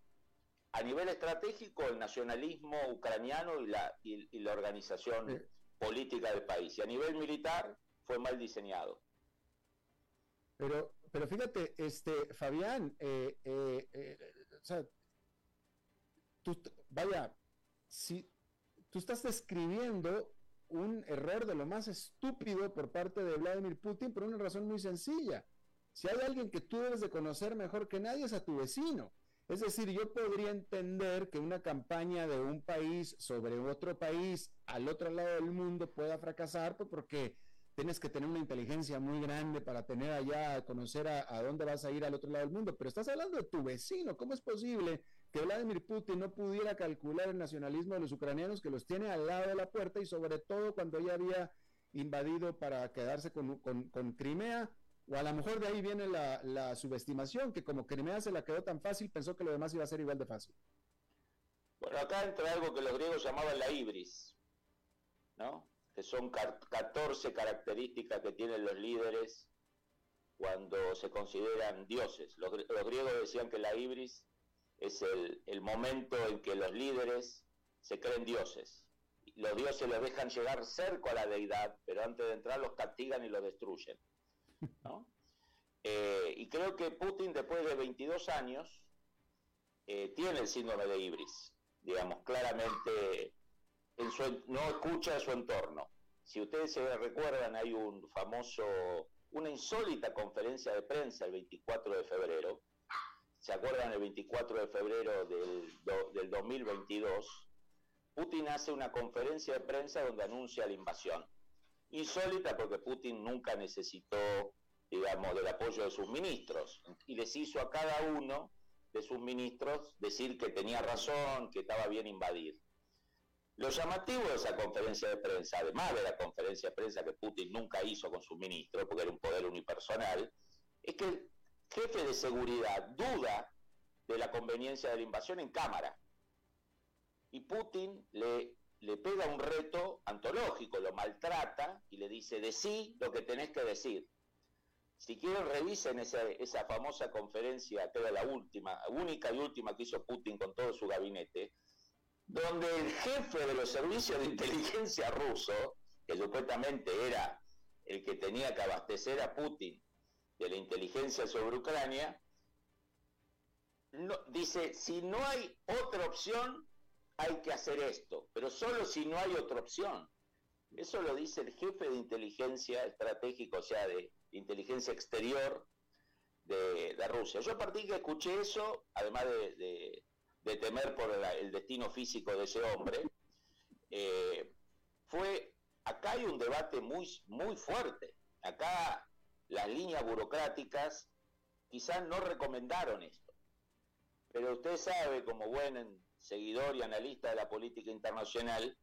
a nivel estratégico el nacionalismo ucraniano y la, y, la organización política del país. Y a nivel militar fue mal diseñado. Pero, pero fíjate, este, Fabián, eh, eh, eh, o sea, tú, vaya, si tú estás describiendo un error de lo más estúpido por parte de Vladimir Putin por una razón muy sencilla. Si hay alguien que tú debes de conocer mejor que nadie es a tu vecino. Es decir, yo podría entender que una campaña de un país sobre otro país al otro lado del mundo pueda fracasar porque tienes que tener una inteligencia muy grande para tener allá, conocer a, dónde vas a ir al otro lado del mundo. Pero estás hablando de tu vecino. ¿Cómo es posible que Vladimir Putin no pudiera calcular el nacionalismo de los ucranianos que los tiene al lado de la puerta y sobre todo cuando ya había invadido para quedarse con, con, con Crimea? O a lo mejor de ahí viene la, subestimación, que como Crimea se la quedó tan fácil, pensó que lo demás iba a ser igual de fácil. Bueno, acá entra algo que los griegos llamaban la ibris, ¿no? Que son 14 características que tienen los líderes cuando se consideran dioses. Los, griegos decían que la ibris es el, el momento en que los líderes se creen dioses. Los dioses los dejan llegar cerca a la deidad, pero antes de entrar los castigan y los destruyen. Eh, y creo que Putin, después de 22 años, eh, tiene el síndrome de Ibris, digamos, claramente no escucha su entorno. Si ustedes se recuerdan, hay un famoso, una insólita conferencia de prensa el 24 de febrero. ¿Se acuerdan el 24 de febrero del, del 2022? Putin hace una conferencia de prensa donde anuncia la invasión insólita porque Putin nunca necesitó, digamos, del apoyo de sus ministros y les hizo a cada uno de sus ministros decir que tenía razón, que estaba bien invadir. Lo llamativo de esa conferencia de prensa, además de la conferencia de prensa que Putin nunca hizo con sus ministros, porque era un poder unipersonal, es que el jefe de seguridad duda de la conveniencia de la invasión en cámara. Y Putin le le pega un reto antológico, lo maltrata y le dice, decí lo que tenés que decir. Si quieren, revisen esa, esa famosa conferencia, que era la última, única y última que hizo Putin con todo su gabinete, donde el jefe de los servicios de inteligencia ruso, que supuestamente era el que tenía que abastecer a Putin de la inteligencia sobre Ucrania, dice, si no hay otra opción, hay que hacer esto, pero solo si no hay otra opción. Eso lo dice el jefe de inteligencia estratégica, o sea, de inteligencia exterior de, Rusia. Yo a partir que escuché eso, además de, temer por el destino físico de ese hombre, eh, fue, acá hay un debate muy, muy fuerte. Acá las líneas burocráticas quizás no recomendaron esto. Pero usted sabe, como buen seguidor y analista de la política internacional,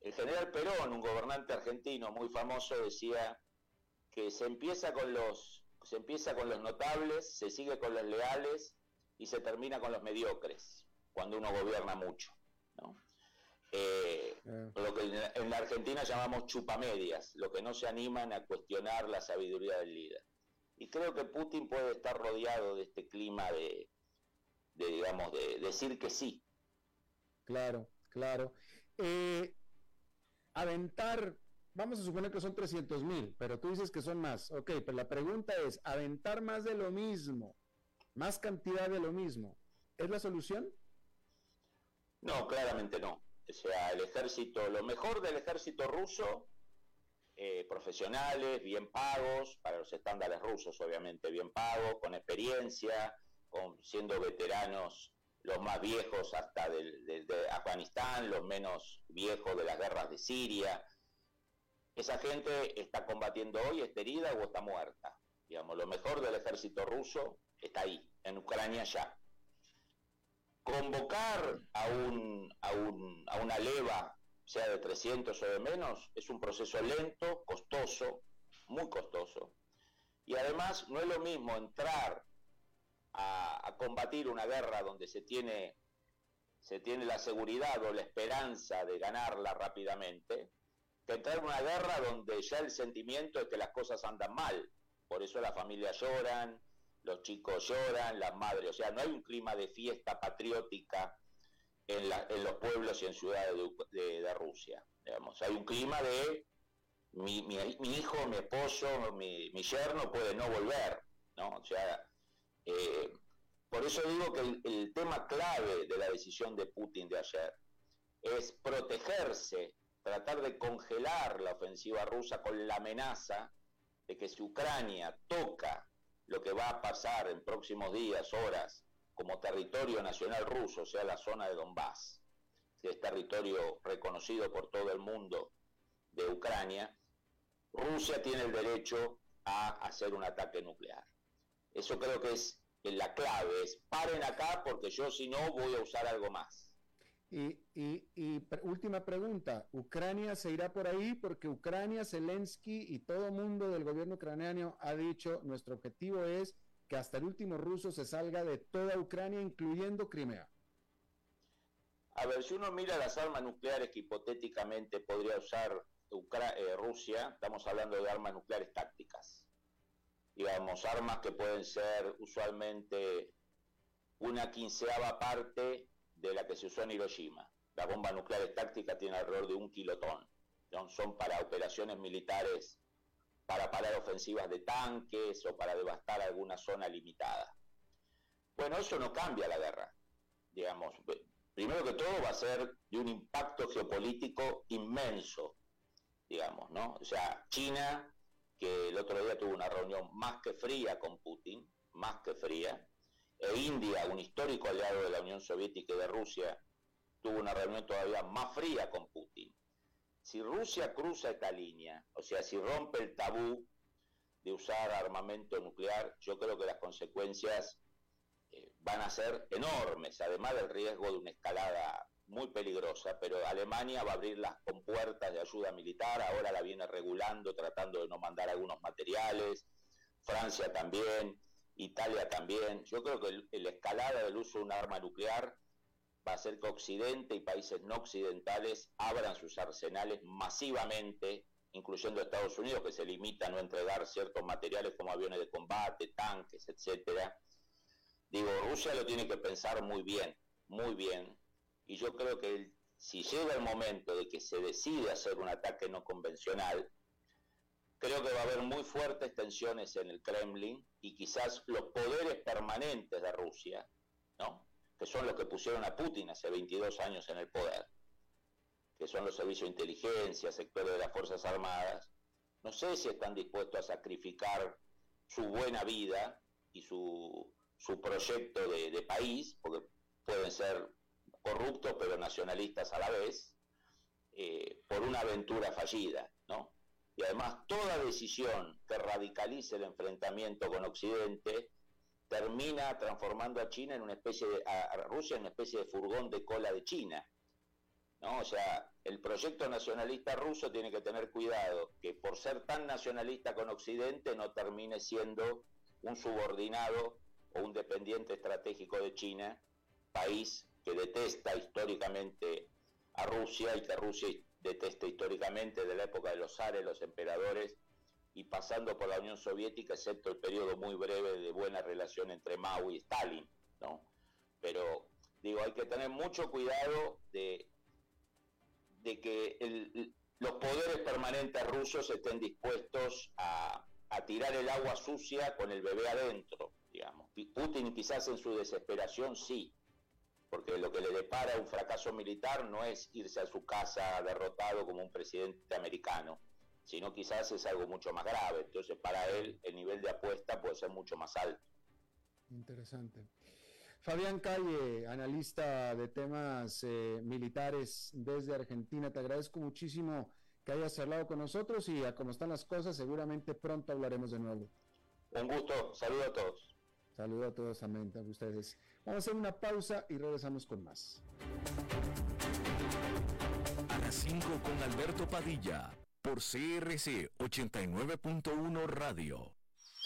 el general Perón, un gobernante argentino muy famoso, decía que se empieza con los, se empieza con los notables, se sigue con los leales y se termina con los mediocres, cuando uno gobierna mucho. Eh, ah. Lo que en la Argentina llamamos chupamedias, lo que no se animan a cuestionar la sabiduría del líder. Y creo que Putin puede estar rodeado de este clima de, de digamos, de, decir que sí. Claro, claro. Eh, aventar, vamos a suponer que son 300 mil, pero tú dices que son más. Ok, pero la pregunta es, ¿aventar más de lo mismo, más cantidad de lo mismo, es la solución? No, claramente no. O sea, el ejército, lo mejor del ejército ruso, eh, profesionales, bien pagos, para los estándares rusos obviamente, bien pagos, con experiencia, con, siendo veteranos los más viejos hasta de, Afganistán, los menos viejos de las guerras de Siria. Esa gente está combatiendo hoy, está herida o está muerta. Digamos, lo mejor del ejército ruso está ahí, en Ucrania ya. Convocar a, un, a, un, a una leva, sea de 300 o de menos, es un proceso lento, costoso, muy costoso. Y además no es lo mismo entrar a, combatir una guerra donde se tiene, se tiene la seguridad o la esperanza de ganarla rápidamente, que entrar en una guerra donde ya el sentimiento es que las cosas andan mal. Por eso las familias lloran, los chicos lloran, las madres, o sea, no hay un clima de fiesta patriótica en, los pueblos y en ciudades de, Rusia. Hay un clima de mi, mi, hijo, mi esposo, mi, mi yerno puede no volver, ¿no? O sea, eh, por eso digo que el, tema clave de la decisión de Putin de ayer es protegerse, tratar de congelar la ofensiva rusa con la amenaza de que si Ucrania toca lo que va a pasar en próximos días, horas, como territorio nacional ruso, o sea, la zona de Donbass, que es territorio reconocido por todo el mundo de Ucrania, Rusia tiene el derecho a hacer un ataque nuclear. Eso creo que es la clave, es paren acá porque yo si no voy a usar algo más. Y, y, última pregunta, ¿Ucrania se irá por ahí? Porque Ucrania, Zelensky y todo mundo del gobierno ucraniano ha dicho, nuestro objetivo es que hasta el último ruso se salga de toda Ucrania, incluyendo Crimea. A ver, si uno mira las armas nucleares que hipotéticamente podría usar eh, Rusia, estamos hablando de armas nucleares tácticas digamos, armas que pueden ser usualmente una quinceava parte de la que se usó en Hiroshima. La bomba nuclear táctica tiene alrededor de un kilotón. Son para operaciones militares, para parar ofensivas de tanques o para devastar alguna zona limitada. Bueno, eso no cambia la guerra. Digamos, primero que todo va a ser de un impacto geopolítico inmenso, digamos, ¿no? O sea, China que el otro día tuvo una reunión más que fría con Putin, más que fría, e India, un histórico aliado de la Unión Soviética y de Rusia, tuvo una reunión todavía más fría con Putin. Si Rusia cruza esta línea, o sea, si rompe el tabú de usar armamento nuclear, yo creo que las consecuencias eh, van a ser enormes, además del riesgo de una escalada muy peligrosa, pero Alemania va a abrir las compuertas de ayuda militar, ahora la viene regulando, tratando de no mandar algunos materiales, Francia también, Italia también. Yo creo que la escalada del uso de un arma nuclear va a hacer que Occidente y países no occidentales abran sus arsenales masivamente incluyendo Estados Unidos, que se limita a no entregar ciertos materiales como aviones de combate, tanques, etcétera. Digo, Rusia lo tiene que pensar muy bien, muy bien, y yo creo que si llega el momento de que se decide hacer un ataque no convencional, creo que va a haber muy fuertes tensiones en el Kremlin y quizás los poderes permanentes de Rusia, ¿no? que son los que pusieron a Putin hace 22 años en el poder, que son los servicios de inteligencia, sectores de las Fuerzas Armadas, no sé si están dispuestos a sacrificar su buena vida y su, su proyecto de, país, porque pueden ser corruptos pero nacionalistas a la vez, eh, por una aventura fallida. Y además toda decisión que radicalice el enfrentamiento con Occidente termina transformando a China en una especie de, a Rusia en una especie de furgón de cola de China. ¿no? O sea, el proyecto nacionalista ruso tiene que tener cuidado que por ser tan nacionalista con Occidente no termine siendo un subordinado o un dependiente estratégico de China, país que detesta históricamente a Rusia y que Rusia detesta históricamente de la época de los zares, los emperadores, y pasando por la Unión Soviética, excepto el periodo muy breve de buena relación entre Mao y Stalin, ¿no? Pero digo, hay que tener mucho cuidado de, de que los poderes permanentes rusos estén dispuestos a, a tirar el agua sucia con el bebé adentro, digamos. Putin quizás en su desesperación sí, porque lo que le depara un fracaso militar no es irse a su casa derrotado como un presidente americano, sino quizás es algo mucho más grave. Entonces, para él, el nivel de apuesta puede ser mucho más alto. Interesante. Fabián Calle, analista de temas eh, militares desde Argentina, te agradezco muchísimo que hayas hablado con nosotros y a cómo están las cosas, seguramente pronto hablaremos de nuevo. Un gusto, saludo a todos. Saludo a todos, amén, a ustedes. Vamos a hacer una pausa y regresamos con más. A las 5 con Alberto Padilla, por CRC 89.1 Radio.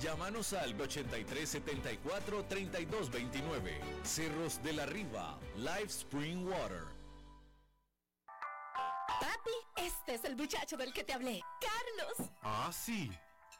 Llámanos al 8374 3229. Cerros de la Riva, Live Spring Water. Papi, este es el muchacho del que te hablé, Carlos. Ah, sí.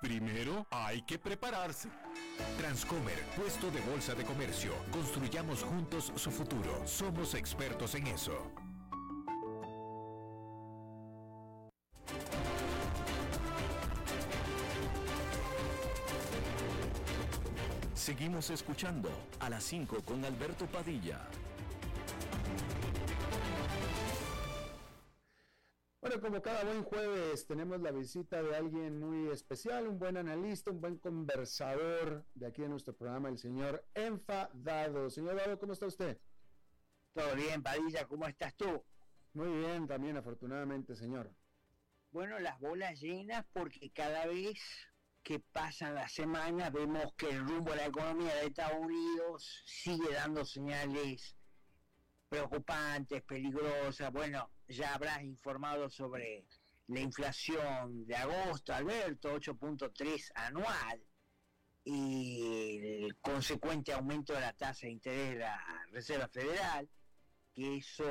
primero hay que prepararse. Transcomer, puesto de bolsa de comercio. Construyamos juntos su futuro. Somos expertos en eso. Seguimos escuchando a las 5 con Alberto Padilla. Bueno, como cada buen jueves tenemos la visita de alguien muy especial, un buen analista, un buen conversador de aquí de nuestro programa, el señor Enfadado. Señor Dado, ¿cómo está usted? Todo bien, Padilla, ¿cómo estás tú? Muy bien, también afortunadamente, señor. Bueno, las bolas llenas porque cada vez que pasan las semanas vemos que el rumbo de la economía de Estados Unidos sigue dando señales preocupantes, peligrosas. Bueno, ya habrás informado sobre la inflación de agosto, Alberto, 8.3 anual, y el consecuente aumento de la tasa de interés de la Reserva Federal, que eso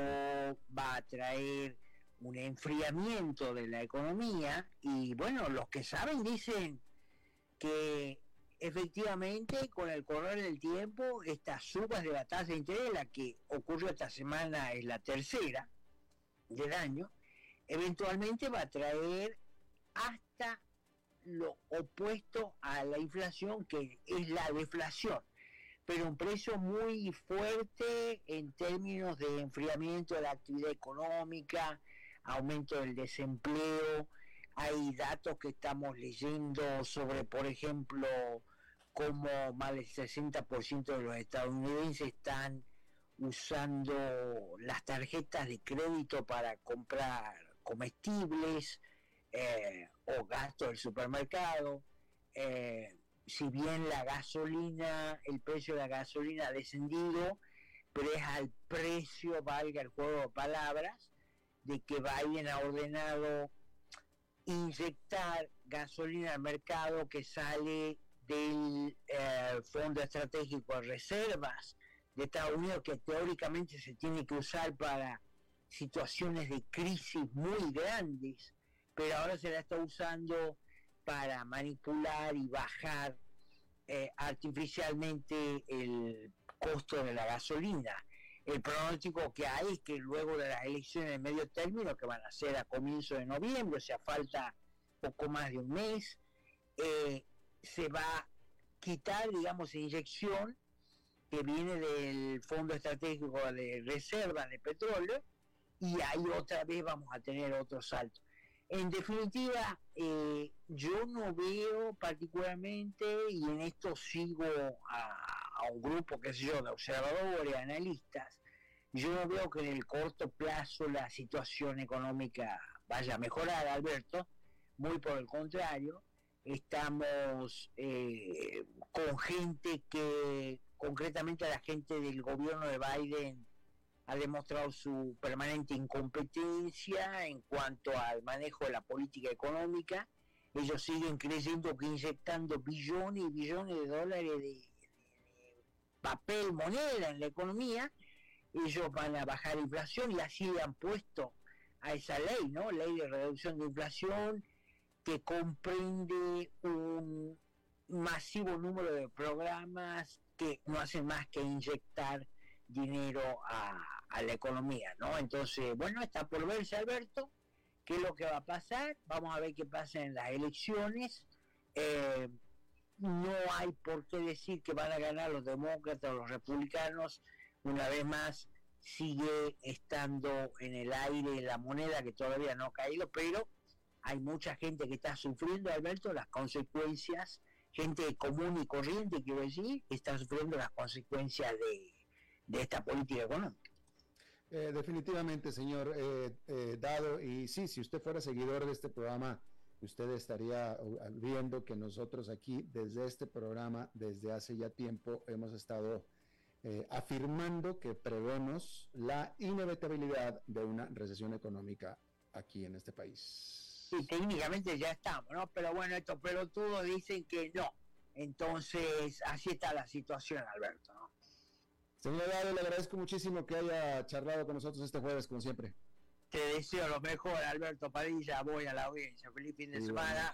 va a traer un enfriamiento de la economía y bueno, los que saben dicen que efectivamente con el correr del tiempo estas subas de la tasa de interés, la que ocurrió esta semana es la tercera, del año, eventualmente va a traer hasta lo opuesto a la inflación, que es la deflación. pero un precio muy fuerte en términos de enfriamiento de la actividad económica, aumento del desempleo. Hay datos que estamos leyendo sobre, por ejemplo, cómo más del 60% de los estadounidenses están usando las tarjetas de crédito para comprar comestibles eh, o gastos del supermercado. Eh, si bien la gasolina, el precio de la gasolina ha descendido, pero es al precio, valga el juego de palabras, de que Biden ha ordenado inyectar gasolina al mercado que sale del eh, Fondo Estratégico de Reservas de Estados Unidos, que teóricamente se tiene que usar para situaciones de crisis muy grandes, pero ahora se la está usando para manipular y bajar eh, artificialmente el costo de la gasolina. El pronóstico que hay es que luego de las elecciones de medio término, que van a ser a comienzo de noviembre, o sea, falta poco más de un mes, eh, se va a quitar, digamos, inyección que viene del Fondo Estratégico de Reserva de Petróleo y ahí otra vez vamos a tener otro salto. En definitiva, eh, yo no veo particularmente, y en esto sigo a, un grupo, que sé yo, de observadores, analistas, yo no veo que en el corto plazo la situación económica vaya a mejorar, Alberto, muy por el contrario, estamos eh, con gente que, concretamente la gente del gobierno de Biden, ha demostrado su permanente incompetencia en cuanto al manejo de la política económica. Ellos siguen creyendo que inyectando billones y billones de dólares de, papel, moneda en la economía, ellos van a bajar la inflación y así han puesto a esa ley, ¿no? Ley de reducción de inflación que comprende un masivo número de programas que no hacen más que inyectar dinero a, la economía, ¿no? Entonces, bueno, está por verse, Alberto, qué es lo que va a pasar, vamos a ver qué pasa en las elecciones. Eh, no hay por qué decir que van a ganar los demócratas o los republicanos, una vez más sigue estando en el aire la moneda que todavía no ha caído, pero hay mucha gente que está sufriendo, Alberto, las consecuencias, gente común y corriente, quiero decir, está sufriendo las consecuencias de, esta política económica. Eh, definitivamente, señor eh, eh, Dado, y sí, si usted fuera seguidor de este programa, usted estaría viendo que nosotros aquí, desde este programa, desde hace ya tiempo, hemos estado afirmando que prevemos la inevitabilidad de una recesión económica aquí en este país. Sí, técnicamente ya estamos, ¿no? Pero bueno, estos pelotudos dicen que no. Entonces, así está la situación, Alberto, ¿no? Señor Dado, le agradezco muchísimo que haya charlado con nosotros este jueves, como siempre. Te deseo lo mejor, Alberto Padilla. Voy a la audiencia. Feliz fin de semana.